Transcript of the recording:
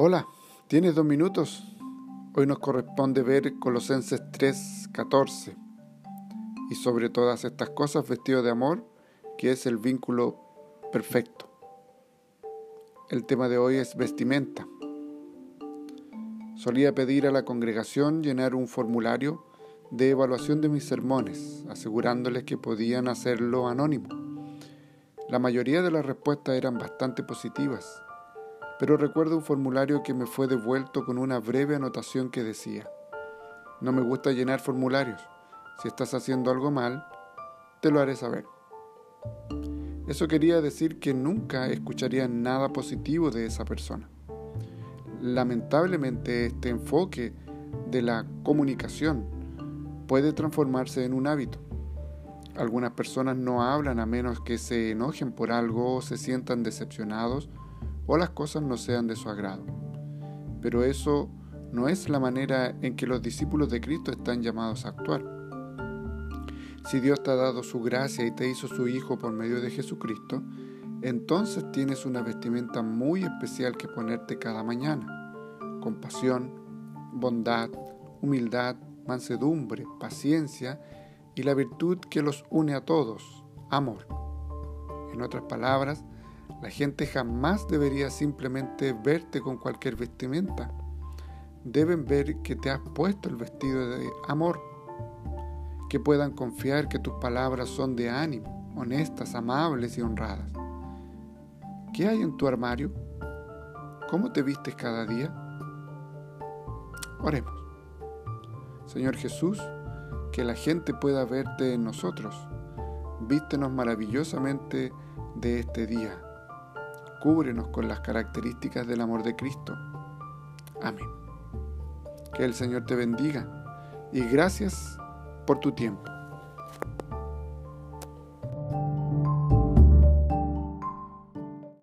Hola, ¿tienes dos minutos? Hoy nos corresponde ver Colosenses 3, 14. Y sobre todas estas cosas vestido de amor, que es el vínculo perfecto. El tema de hoy es vestimenta. Solía pedir a la congregación llenar un formulario de evaluación de mis sermones, asegurándoles que podían hacerlo anónimo. La mayoría de las respuestas eran bastante positivas pero recuerdo un formulario que me fue devuelto con una breve anotación que decía, no me gusta llenar formularios, si estás haciendo algo mal, te lo haré saber. Eso quería decir que nunca escucharía nada positivo de esa persona. Lamentablemente este enfoque de la comunicación puede transformarse en un hábito. Algunas personas no hablan a menos que se enojen por algo o se sientan decepcionados o las cosas no sean de su agrado. Pero eso no es la manera en que los discípulos de Cristo están llamados a actuar. Si Dios te ha dado su gracia y te hizo su Hijo por medio de Jesucristo, entonces tienes una vestimenta muy especial que ponerte cada mañana. Compasión, bondad, humildad, mansedumbre, paciencia y la virtud que los une a todos, amor. En otras palabras, la gente jamás debería simplemente verte con cualquier vestimenta. Deben ver que te has puesto el vestido de amor, que puedan confiar que tus palabras son de ánimo, honestas, amables y honradas. ¿Qué hay en tu armario? ¿Cómo te vistes cada día? Oremos. Señor Jesús, que la gente pueda verte en nosotros. Vístenos maravillosamente de este día Cúbrenos con las características del amor de Cristo. Amén. Que el Señor te bendiga y gracias por tu tiempo.